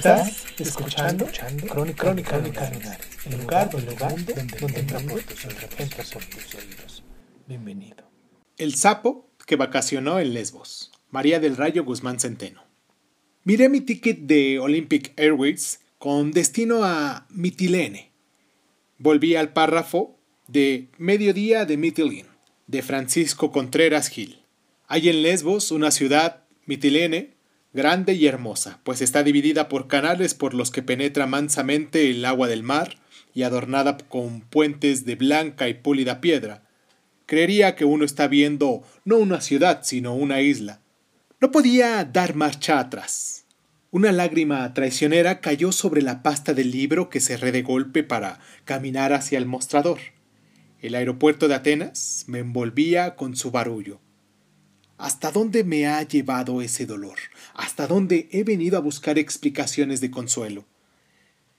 Estás escuchando, Crónica, Crónica, Lunares, el lugar, el lugar donde, donde tus entra por tus oídos. Bienvenido. El sapo que vacacionó en Lesbos. María del Rayo Guzmán Centeno. Miré mi ticket de Olympic Airways con destino a Mitilene. Volví al párrafo de Mediodía de Mitilene, de Francisco Contreras Gil. Hay en Lesbos una ciudad, Mitilene, grande y hermosa, pues está dividida por canales por los que penetra mansamente el agua del mar y adornada con puentes de blanca y púlida piedra. Creería que uno está viendo no una ciudad, sino una isla. No podía dar marcha atrás. Una lágrima traicionera cayó sobre la pasta del libro que cerré de golpe para caminar hacia el mostrador. El aeropuerto de Atenas me envolvía con su barullo. ¿Hasta dónde me ha llevado ese dolor? ¿Hasta dónde he venido a buscar explicaciones de consuelo?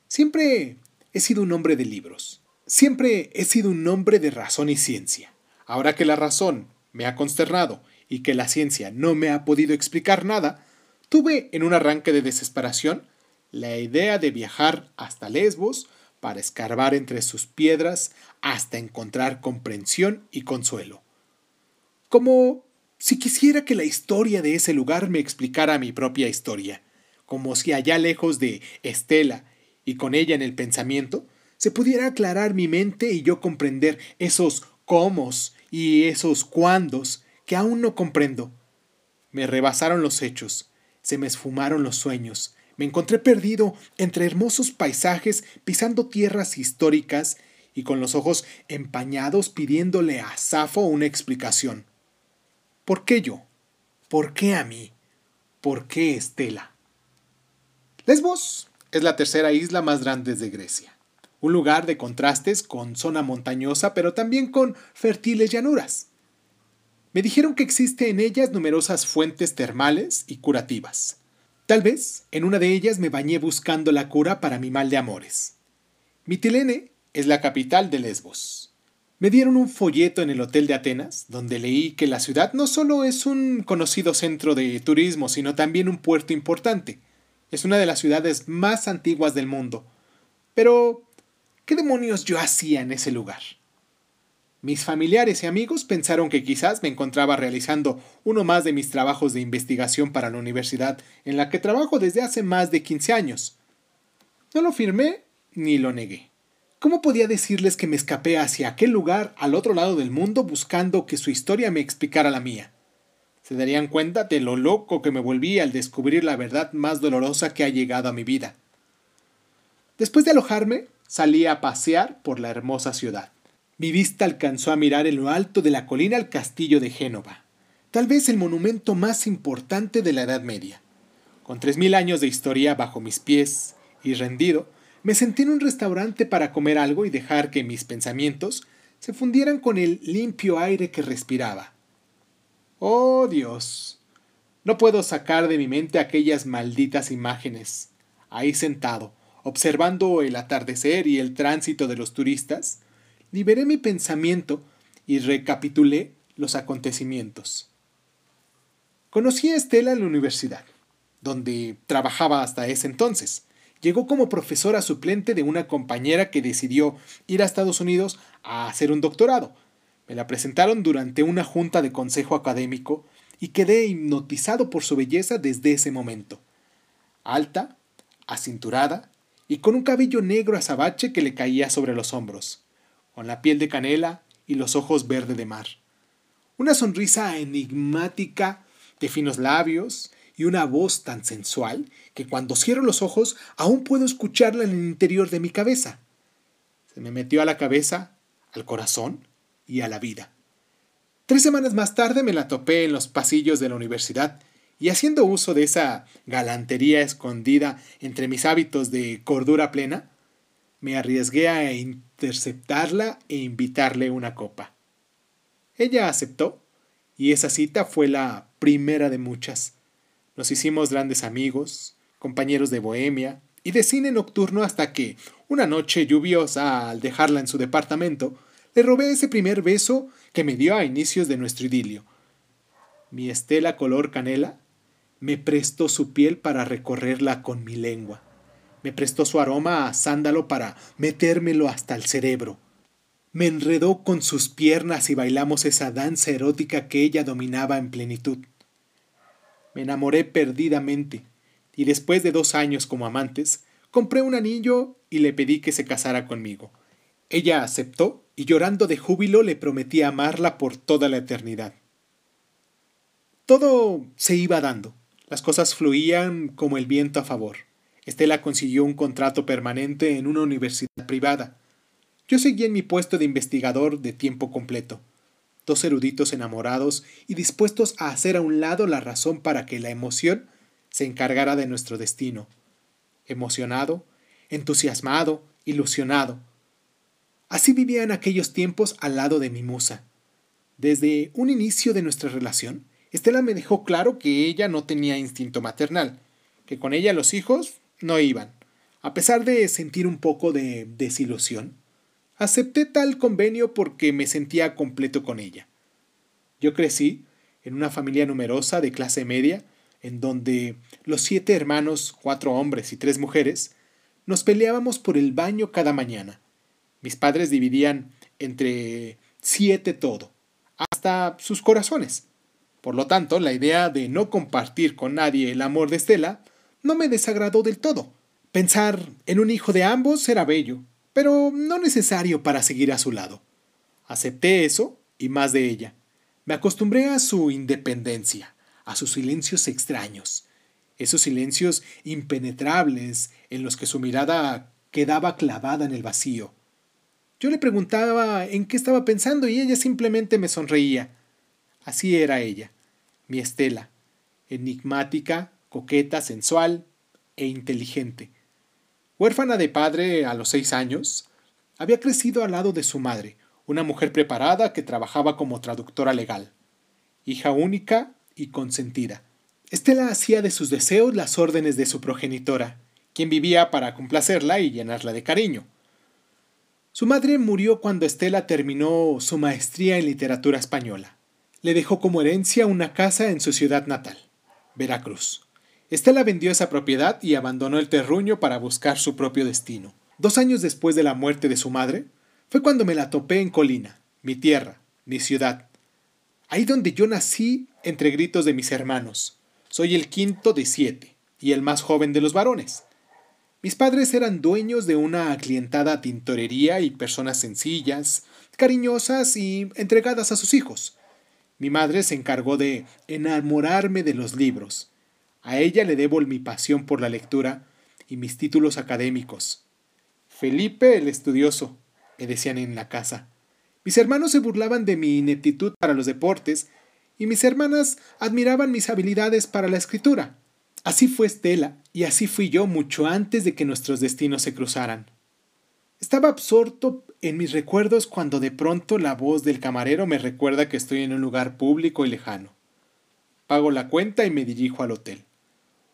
Siempre he sido un hombre de libros. Siempre he sido un hombre de razón y ciencia. Ahora que la razón me ha consternado y que la ciencia no me ha podido explicar nada, tuve en un arranque de desesperación la idea de viajar hasta Lesbos para escarbar entre sus piedras hasta encontrar comprensión y consuelo. Como si quisiera que la historia de ese lugar me explicara mi propia historia, como si allá lejos de Estela y con ella en el pensamiento, se pudiera aclarar mi mente y yo comprender esos cómo y esos cuándos que aún no comprendo. Me rebasaron los hechos, se me esfumaron los sueños, me encontré perdido entre hermosos paisajes, pisando tierras históricas y con los ojos empañados pidiéndole a Safo una explicación. ¿Por qué yo? ¿Por qué a mí? ¿Por qué Estela? Lesbos es la tercera isla más grande de Grecia, un lugar de contrastes con zona montañosa pero también con fértiles llanuras. Me dijeron que existe en ellas numerosas fuentes termales y curativas. Tal vez en una de ellas me bañé buscando la cura para mi mal de amores. Mitilene es la capital de Lesbos. Me dieron un folleto en el Hotel de Atenas, donde leí que la ciudad no solo es un conocido centro de turismo, sino también un puerto importante. Es una de las ciudades más antiguas del mundo. Pero, ¿qué demonios yo hacía en ese lugar? Mis familiares y amigos pensaron que quizás me encontraba realizando uno más de mis trabajos de investigación para la universidad en la que trabajo desde hace más de 15 años. No lo firmé ni lo negué. ¿Cómo podía decirles que me escapé hacia aquel lugar al otro lado del mundo buscando que su historia me explicara la mía? Se darían cuenta de lo loco que me volví al descubrir la verdad más dolorosa que ha llegado a mi vida. Después de alojarme, salí a pasear por la hermosa ciudad. Mi vista alcanzó a mirar en lo alto de la colina el castillo de Génova, tal vez el monumento más importante de la Edad Media. Con tres mil años de historia bajo mis pies y rendido, me senté en un restaurante para comer algo y dejar que mis pensamientos se fundieran con el limpio aire que respiraba. Oh Dios. No puedo sacar de mi mente aquellas malditas imágenes. Ahí sentado, observando el atardecer y el tránsito de los turistas, liberé mi pensamiento y recapitulé los acontecimientos. Conocí a Estela en la universidad, donde trabajaba hasta ese entonces. Llegó como profesora suplente de una compañera que decidió ir a Estados Unidos a hacer un doctorado. Me la presentaron durante una junta de consejo académico y quedé hipnotizado por su belleza desde ese momento. Alta, acinturada y con un cabello negro azabache que le caía sobre los hombros, con la piel de canela y los ojos verde de mar. Una sonrisa enigmática de finos labios y una voz tan sensual que cuando cierro los ojos aún puedo escucharla en el interior de mi cabeza. Se me metió a la cabeza, al corazón y a la vida. Tres semanas más tarde me la topé en los pasillos de la universidad y haciendo uso de esa galantería escondida entre mis hábitos de cordura plena, me arriesgué a interceptarla e invitarle una copa. Ella aceptó y esa cita fue la primera de muchas. Nos hicimos grandes amigos, compañeros de bohemia y de cine nocturno hasta que, una noche lluviosa, al dejarla en su departamento, le robé ese primer beso que me dio a inicios de nuestro idilio. Mi estela color canela me prestó su piel para recorrerla con mi lengua. Me prestó su aroma a sándalo para metérmelo hasta el cerebro. Me enredó con sus piernas y bailamos esa danza erótica que ella dominaba en plenitud. Me enamoré perdidamente, y después de dos años como amantes, compré un anillo y le pedí que se casara conmigo. Ella aceptó y llorando de júbilo le prometí amarla por toda la eternidad. Todo se iba dando. Las cosas fluían como el viento a favor. Estela consiguió un contrato permanente en una universidad privada. Yo seguí en mi puesto de investigador de tiempo completo. Dos eruditos enamorados y dispuestos a hacer a un lado la razón para que la emoción se encargara de nuestro destino. Emocionado, entusiasmado, ilusionado. Así vivía en aquellos tiempos al lado de mi musa. Desde un inicio de nuestra relación, Estela me dejó claro que ella no tenía instinto maternal, que con ella los hijos no iban. A pesar de sentir un poco de desilusión, acepté tal convenio porque me sentía completo con ella. Yo crecí en una familia numerosa de clase media, en donde los siete hermanos, cuatro hombres y tres mujeres, nos peleábamos por el baño cada mañana. Mis padres dividían entre siete todo, hasta sus corazones. Por lo tanto, la idea de no compartir con nadie el amor de Estela no me desagradó del todo. Pensar en un hijo de ambos era bello, pero no necesario para seguir a su lado. Acepté eso y más de ella. Me acostumbré a su independencia, a sus silencios extraños, esos silencios impenetrables en los que su mirada quedaba clavada en el vacío. Yo le preguntaba en qué estaba pensando y ella simplemente me sonreía. Así era ella, mi Estela, enigmática, coqueta, sensual e inteligente. Huérfana de padre a los seis años, había crecido al lado de su madre, una mujer preparada que trabajaba como traductora legal. Hija única y consentida. Estela hacía de sus deseos las órdenes de su progenitora, quien vivía para complacerla y llenarla de cariño. Su madre murió cuando Estela terminó su maestría en literatura española le dejó como herencia una casa en su ciudad natal, Veracruz. Estela vendió esa propiedad y abandonó el terruño para buscar su propio destino. Dos años después de la muerte de su madre, fue cuando me la topé en Colina, mi tierra, mi ciudad. Ahí donde yo nací entre gritos de mis hermanos. Soy el quinto de siete y el más joven de los varones. Mis padres eran dueños de una aclientada tintorería y personas sencillas, cariñosas y entregadas a sus hijos. Mi madre se encargó de enamorarme de los libros. A ella le debo mi pasión por la lectura y mis títulos académicos. Felipe el estudioso, me decían en la casa. Mis hermanos se burlaban de mi ineptitud para los deportes y mis hermanas admiraban mis habilidades para la escritura. Así fue Estela y así fui yo mucho antes de que nuestros destinos se cruzaran. Estaba absorto en mis recuerdos cuando de pronto la voz del camarero me recuerda que estoy en un lugar público y lejano. Pago la cuenta y me dirijo al hotel.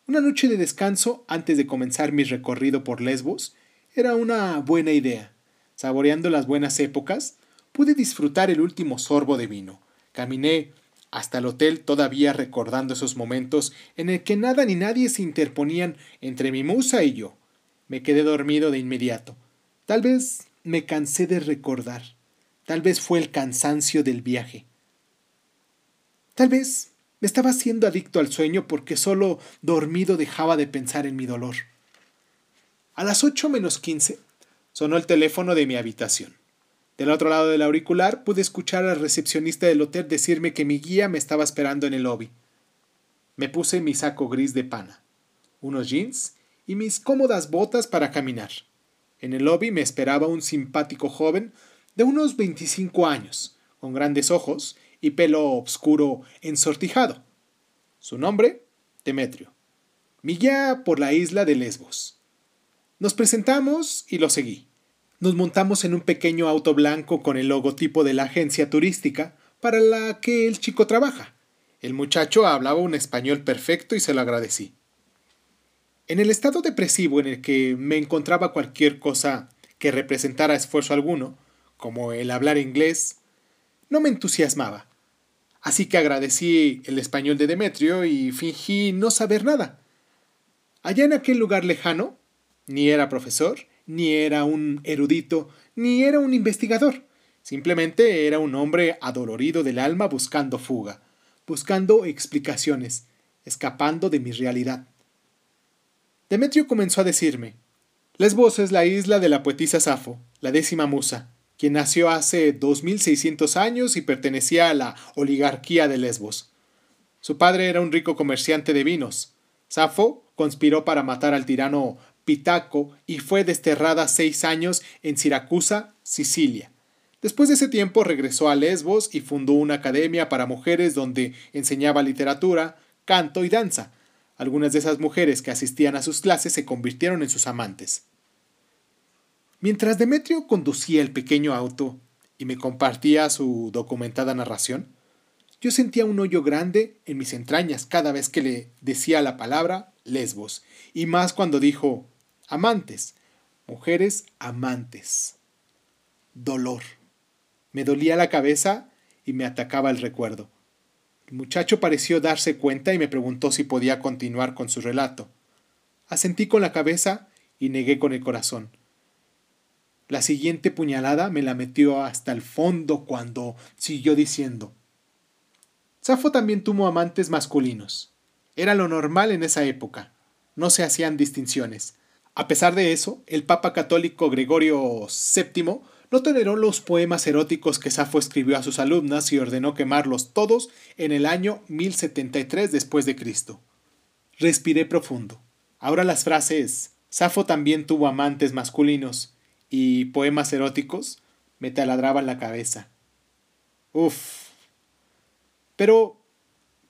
Una noche de descanso antes de comenzar mi recorrido por Lesbos era una buena idea. Saboreando las buenas épocas, pude disfrutar el último sorbo de vino. Caminé hasta el hotel todavía recordando esos momentos en el que nada ni nadie se interponían entre mi musa y yo. Me quedé dormido de inmediato Tal vez me cansé de recordar. Tal vez fue el cansancio del viaje. Tal vez me estaba haciendo adicto al sueño porque solo dormido dejaba de pensar en mi dolor. A las ocho menos quince sonó el teléfono de mi habitación. Del otro lado del auricular pude escuchar al recepcionista del hotel decirme que mi guía me estaba esperando en el lobby. Me puse mi saco gris de pana, unos jeans y mis cómodas botas para caminar. En el lobby me esperaba un simpático joven de unos 25 años, con grandes ojos y pelo oscuro ensortijado. Su nombre, Demetrio. Mi guía por la isla de Lesbos. Nos presentamos y lo seguí. Nos montamos en un pequeño auto blanco con el logotipo de la agencia turística para la que el chico trabaja. El muchacho hablaba un español perfecto y se lo agradecí. En el estado depresivo en el que me encontraba cualquier cosa que representara esfuerzo alguno, como el hablar inglés, no me entusiasmaba. Así que agradecí el español de Demetrio y fingí no saber nada. Allá en aquel lugar lejano, ni era profesor, ni era un erudito, ni era un investigador. Simplemente era un hombre adolorido del alma buscando fuga, buscando explicaciones, escapando de mi realidad. Demetrio comenzó a decirme, Lesbos es la isla de la poetisa Safo, la décima musa, quien nació hace 2600 años y pertenecía a la oligarquía de Lesbos. Su padre era un rico comerciante de vinos. Safo conspiró para matar al tirano Pitaco y fue desterrada seis años en Siracusa, Sicilia. Después de ese tiempo regresó a Lesbos y fundó una academia para mujeres donde enseñaba literatura, canto y danza. Algunas de esas mujeres que asistían a sus clases se convirtieron en sus amantes. Mientras Demetrio conducía el pequeño auto y me compartía su documentada narración, yo sentía un hoyo grande en mis entrañas cada vez que le decía la palabra lesbos, y más cuando dijo amantes, mujeres amantes. Dolor. Me dolía la cabeza y me atacaba el recuerdo. El muchacho pareció darse cuenta y me preguntó si podía continuar con su relato. Asentí con la cabeza y negué con el corazón. La siguiente puñalada me la metió hasta el fondo cuando siguió diciendo Safo también tuvo amantes masculinos. Era lo normal en esa época. No se hacían distinciones. A pesar de eso, el Papa católico Gregorio VII no toleró los poemas eróticos que Safo escribió a sus alumnas y ordenó quemarlos todos en el año 1073 después de Cristo. Respiré profundo. Ahora las frases Safo también tuvo amantes masculinos y poemas eróticos me taladraban la cabeza. Uf. Pero,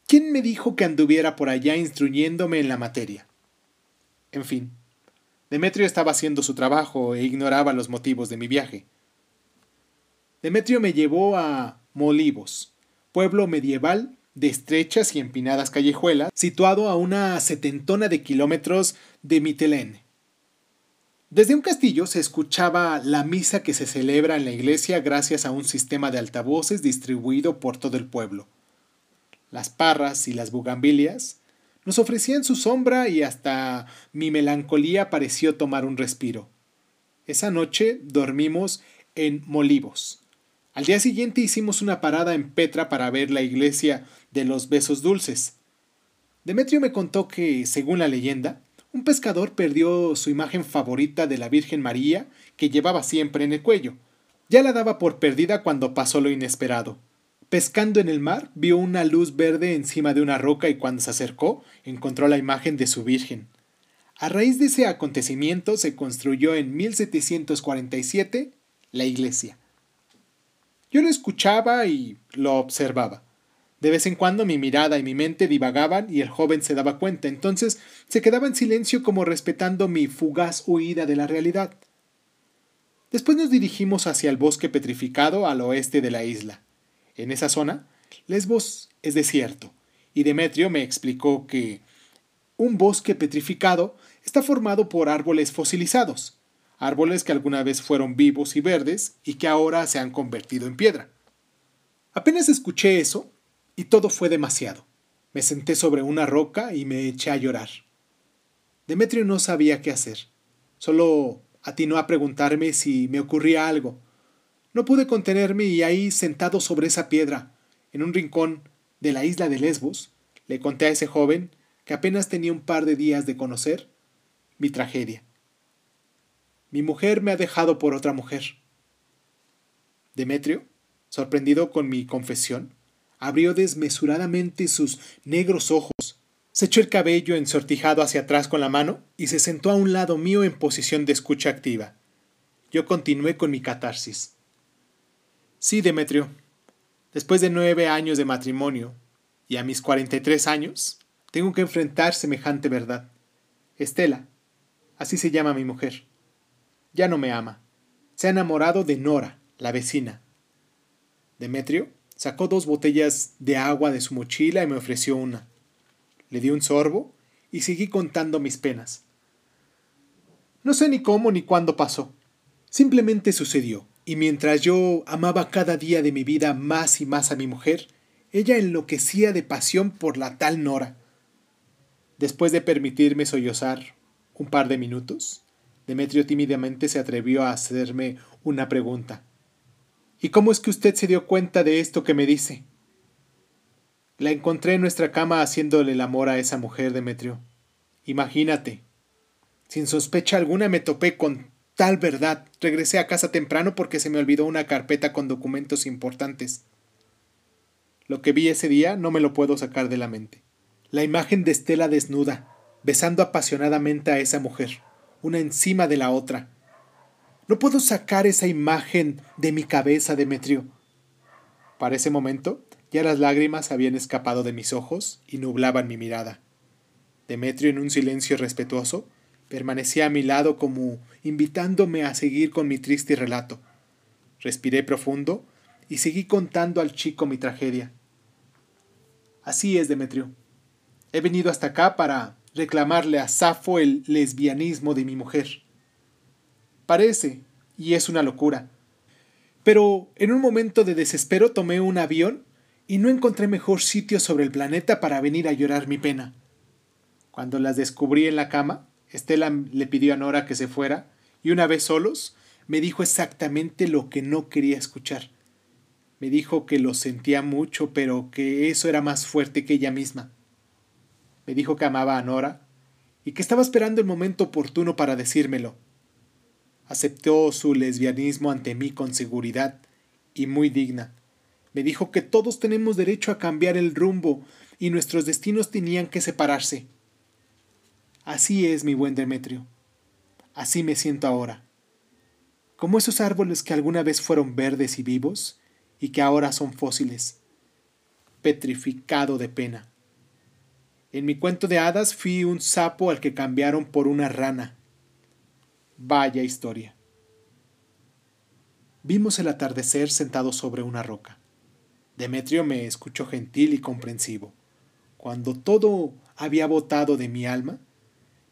¿quién me dijo que anduviera por allá instruyéndome en la materia? En fin, Demetrio estaba haciendo su trabajo e ignoraba los motivos de mi viaje. Demetrio me llevó a Molivos, pueblo medieval de estrechas y empinadas callejuelas, situado a una setentona de kilómetros de Mitilene. Desde un castillo se escuchaba la misa que se celebra en la iglesia gracias a un sistema de altavoces distribuido por todo el pueblo. Las parras y las bugambilias nos ofrecían su sombra y hasta mi melancolía pareció tomar un respiro. Esa noche dormimos en Molivos, al día siguiente hicimos una parada en Petra para ver la iglesia de los besos dulces. Demetrio me contó que, según la leyenda, un pescador perdió su imagen favorita de la Virgen María que llevaba siempre en el cuello. Ya la daba por perdida cuando pasó lo inesperado. Pescando en el mar, vio una luz verde encima de una roca y cuando se acercó, encontró la imagen de su Virgen. A raíz de ese acontecimiento se construyó en 1747 la iglesia. Yo lo escuchaba y lo observaba. De vez en cuando mi mirada y mi mente divagaban y el joven se daba cuenta, entonces se quedaba en silencio como respetando mi fugaz huida de la realidad. Después nos dirigimos hacia el bosque petrificado al oeste de la isla. En esa zona, Lesbos es desierto, y Demetrio me explicó que un bosque petrificado está formado por árboles fosilizados, árboles que alguna vez fueron vivos y verdes y que ahora se han convertido en piedra. Apenas escuché eso y todo fue demasiado. Me senté sobre una roca y me eché a llorar. Demetrio no sabía qué hacer. Solo atinó a preguntarme si me ocurría algo. No pude contenerme y ahí, sentado sobre esa piedra, en un rincón de la isla de Lesbos, le conté a ese joven, que apenas tenía un par de días de conocer, mi tragedia. Mi mujer me ha dejado por otra mujer. Demetrio, sorprendido con mi confesión, abrió desmesuradamente sus negros ojos, se echó el cabello ensortijado hacia atrás con la mano y se sentó a un lado mío en posición de escucha activa. Yo continué con mi catarsis. Sí, Demetrio. Después de nueve años de matrimonio y a mis 43 años, tengo que enfrentar semejante verdad. Estela, así se llama mi mujer, ya no me ama. Se ha enamorado de Nora, la vecina. Demetrio sacó dos botellas de agua de su mochila y me ofreció una. Le di un sorbo y seguí contando mis penas. No sé ni cómo ni cuándo pasó. Simplemente sucedió, y mientras yo amaba cada día de mi vida más y más a mi mujer, ella enloquecía de pasión por la tal Nora. Después de permitirme sollozar un par de minutos, Demetrio tímidamente se atrevió a hacerme una pregunta. ¿Y cómo es que usted se dio cuenta de esto que me dice? La encontré en nuestra cama haciéndole el amor a esa mujer, Demetrio. Imagínate. Sin sospecha alguna me topé con tal verdad. Regresé a casa temprano porque se me olvidó una carpeta con documentos importantes. Lo que vi ese día no me lo puedo sacar de la mente. La imagen de Estela desnuda, besando apasionadamente a esa mujer, una encima de la otra. No puedo sacar esa imagen de mi cabeza, Demetrio. Para ese momento, ya las lágrimas habían escapado de mis ojos y nublaban mi mirada. Demetrio, en un silencio respetuoso, permanecía a mi lado como invitándome a seguir con mi triste relato. Respiré profundo y seguí contando al chico mi tragedia. Así es, Demetrio. He venido hasta acá para reclamarle a Safo el lesbianismo de mi mujer. Parece, y es una locura. Pero en un momento de desespero tomé un avión y no encontré mejor sitio sobre el planeta para venir a llorar mi pena. Cuando las descubrí en la cama, Estela le pidió a Nora que se fuera, y una vez solos, me dijo exactamente lo que no quería escuchar. Me dijo que lo sentía mucho, pero que eso era más fuerte que ella misma. Me dijo que amaba a Nora y que estaba esperando el momento oportuno para decírmelo. Aceptó su lesbianismo ante mí con seguridad y muy digna. Me dijo que todos tenemos derecho a cambiar el rumbo y nuestros destinos tenían que separarse. Así es, mi buen Demetrio. Así me siento ahora. Como esos árboles que alguna vez fueron verdes y vivos y que ahora son fósiles. Petrificado de pena. En mi cuento de hadas fui un sapo al que cambiaron por una rana. Vaya historia. Vimos el atardecer sentado sobre una roca. Demetrio me escuchó gentil y comprensivo. Cuando todo había botado de mi alma,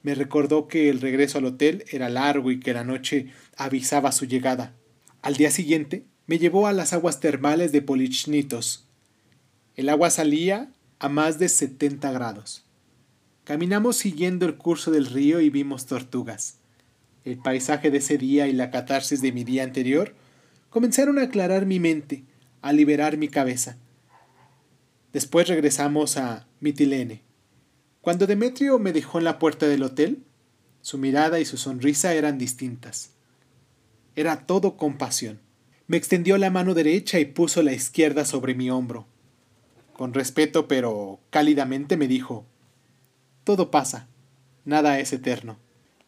me recordó que el regreso al hotel era largo y que la noche avisaba su llegada. Al día siguiente me llevó a las aguas termales de Polichnitos. El agua salía a más de 70 grados. Caminamos siguiendo el curso del río y vimos tortugas. El paisaje de ese día y la catarsis de mi día anterior comenzaron a aclarar mi mente, a liberar mi cabeza. Después regresamos a Mitilene. Cuando Demetrio me dejó en la puerta del hotel, su mirada y su sonrisa eran distintas. Era todo compasión. Me extendió la mano derecha y puso la izquierda sobre mi hombro. Con respeto pero cálidamente me dijo Todo pasa, nada es eterno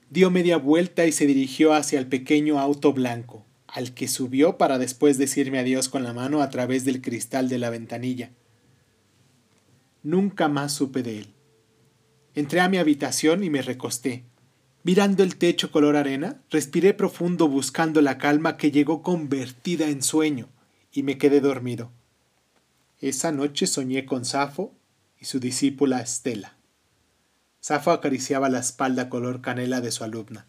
dio media vuelta y se dirigió hacia el pequeño auto blanco, al que subió para después decirme adiós con la mano a través del cristal de la ventanilla. Nunca más supe de él. Entré a mi habitación y me recosté. Mirando el techo color arena, respiré profundo buscando la calma que llegó convertida en sueño, y me quedé dormido. Esa noche soñé con Safo y su discípula Estela. Safo acariciaba la espalda color canela de su alumna.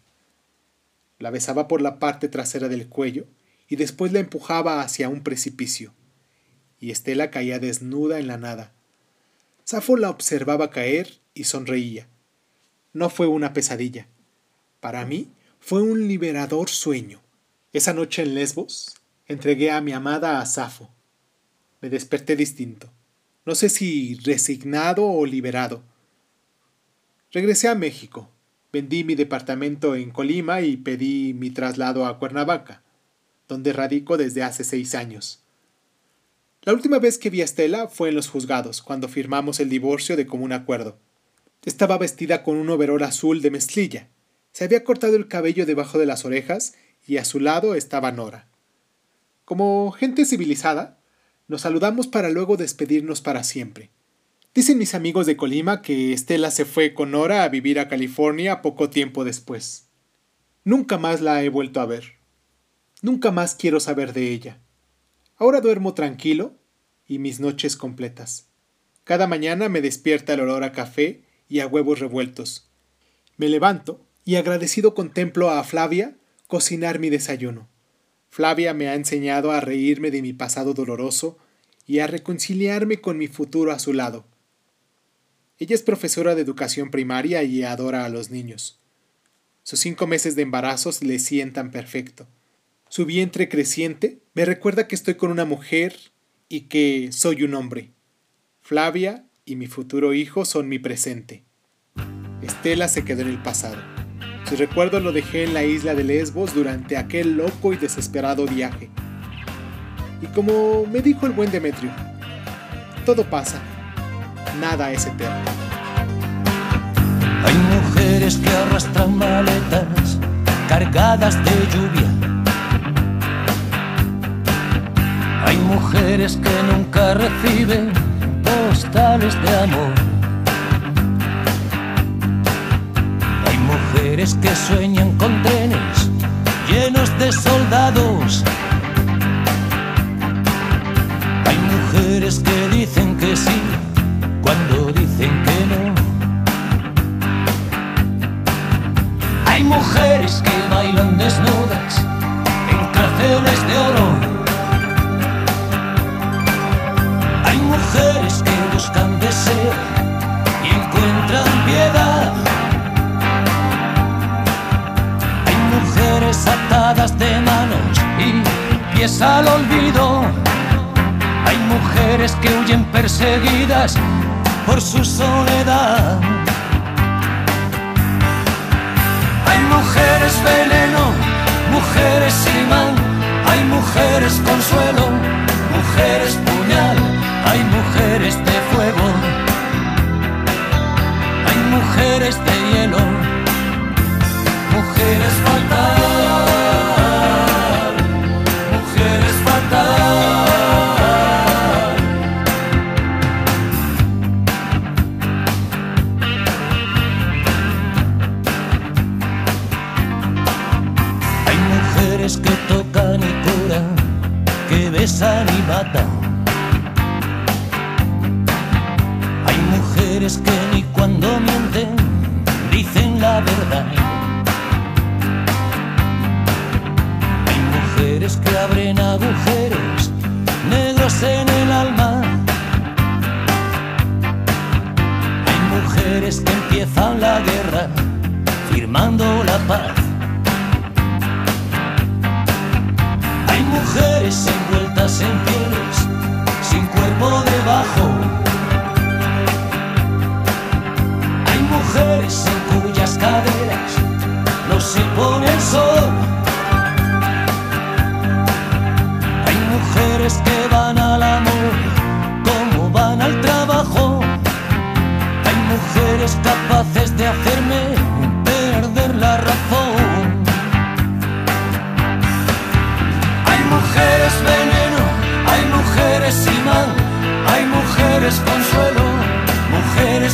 La besaba por la parte trasera del cuello y después la empujaba hacia un precipicio. Y Estela caía desnuda en la nada. Safo la observaba caer y sonreía. No fue una pesadilla. Para mí fue un liberador sueño. Esa noche en Lesbos entregué a mi amada a Safo. Me desperté distinto. No sé si resignado o liberado. Regresé a México. Vendí mi departamento en Colima y pedí mi traslado a Cuernavaca, donde radico desde hace seis años. La última vez que vi a Estela fue en los juzgados, cuando firmamos el divorcio de común acuerdo. Estaba vestida con un overol azul de mezclilla. Se había cortado el cabello debajo de las orejas y a su lado estaba Nora. Como gente civilizada, Nos saludamos para luego despedirnos para siempre. Dicen mis amigos de Colima que Estela se fue con Nora a vivir a California poco tiempo después. Nunca más la he vuelto a ver. Nunca más quiero saber de ella. Ahora duermo tranquilo y mis noches completas. Cada mañana me despierta el olor a café y a huevos revueltos. Me levanto y agradecido contemplo a Flavia cocinar mi desayuno. Flavia me ha enseñado a reírme de mi pasado doloroso y a reconciliarme con mi futuro a su lado. Ella es profesora de educación primaria y adora a los niños. Sus cinco meses de embarazo le sientan perfecto. Su vientre creciente me recuerda que estoy con una mujer y que soy un hombre. Flavia y mi futuro hijo son mi presente. Estela se quedó en el pasado. Su recuerdo lo dejé en la isla de Lesbos durante aquel loco y desesperado viaje. Y como me dijo el buen Demetrio, todo pasa, nada es eterno. Hay mujeres que arrastran maletas cargadas de lluvia. Hay mujeres que nunca reciben postales de amor. Hay mujeres que sueñan con trenes llenos de soldados. Hay mujeres que por su soledad. Hay mujeres veneno, mujeres imán, hay mujeres consuelo, mujeres puñal, hay mujeres de fuego, hay mujeres de hielo, mujeres fatal, matan. Hay mujeres que ni cuando mienten dicen la verdad. Hay mujeres que abren agujeros negros en el alma. Hay mujeres que empiezan la guerra firmando la paz. Hay mujeres en cuyas caderas no se pone el sol. Hay mujeres que van al amor como van al trabajo. Hay mujeres capaces de hacerme perder la razón. Hay mujeres veneno, hay mujeres imán, mujeres consuelo, mujeres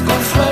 imán,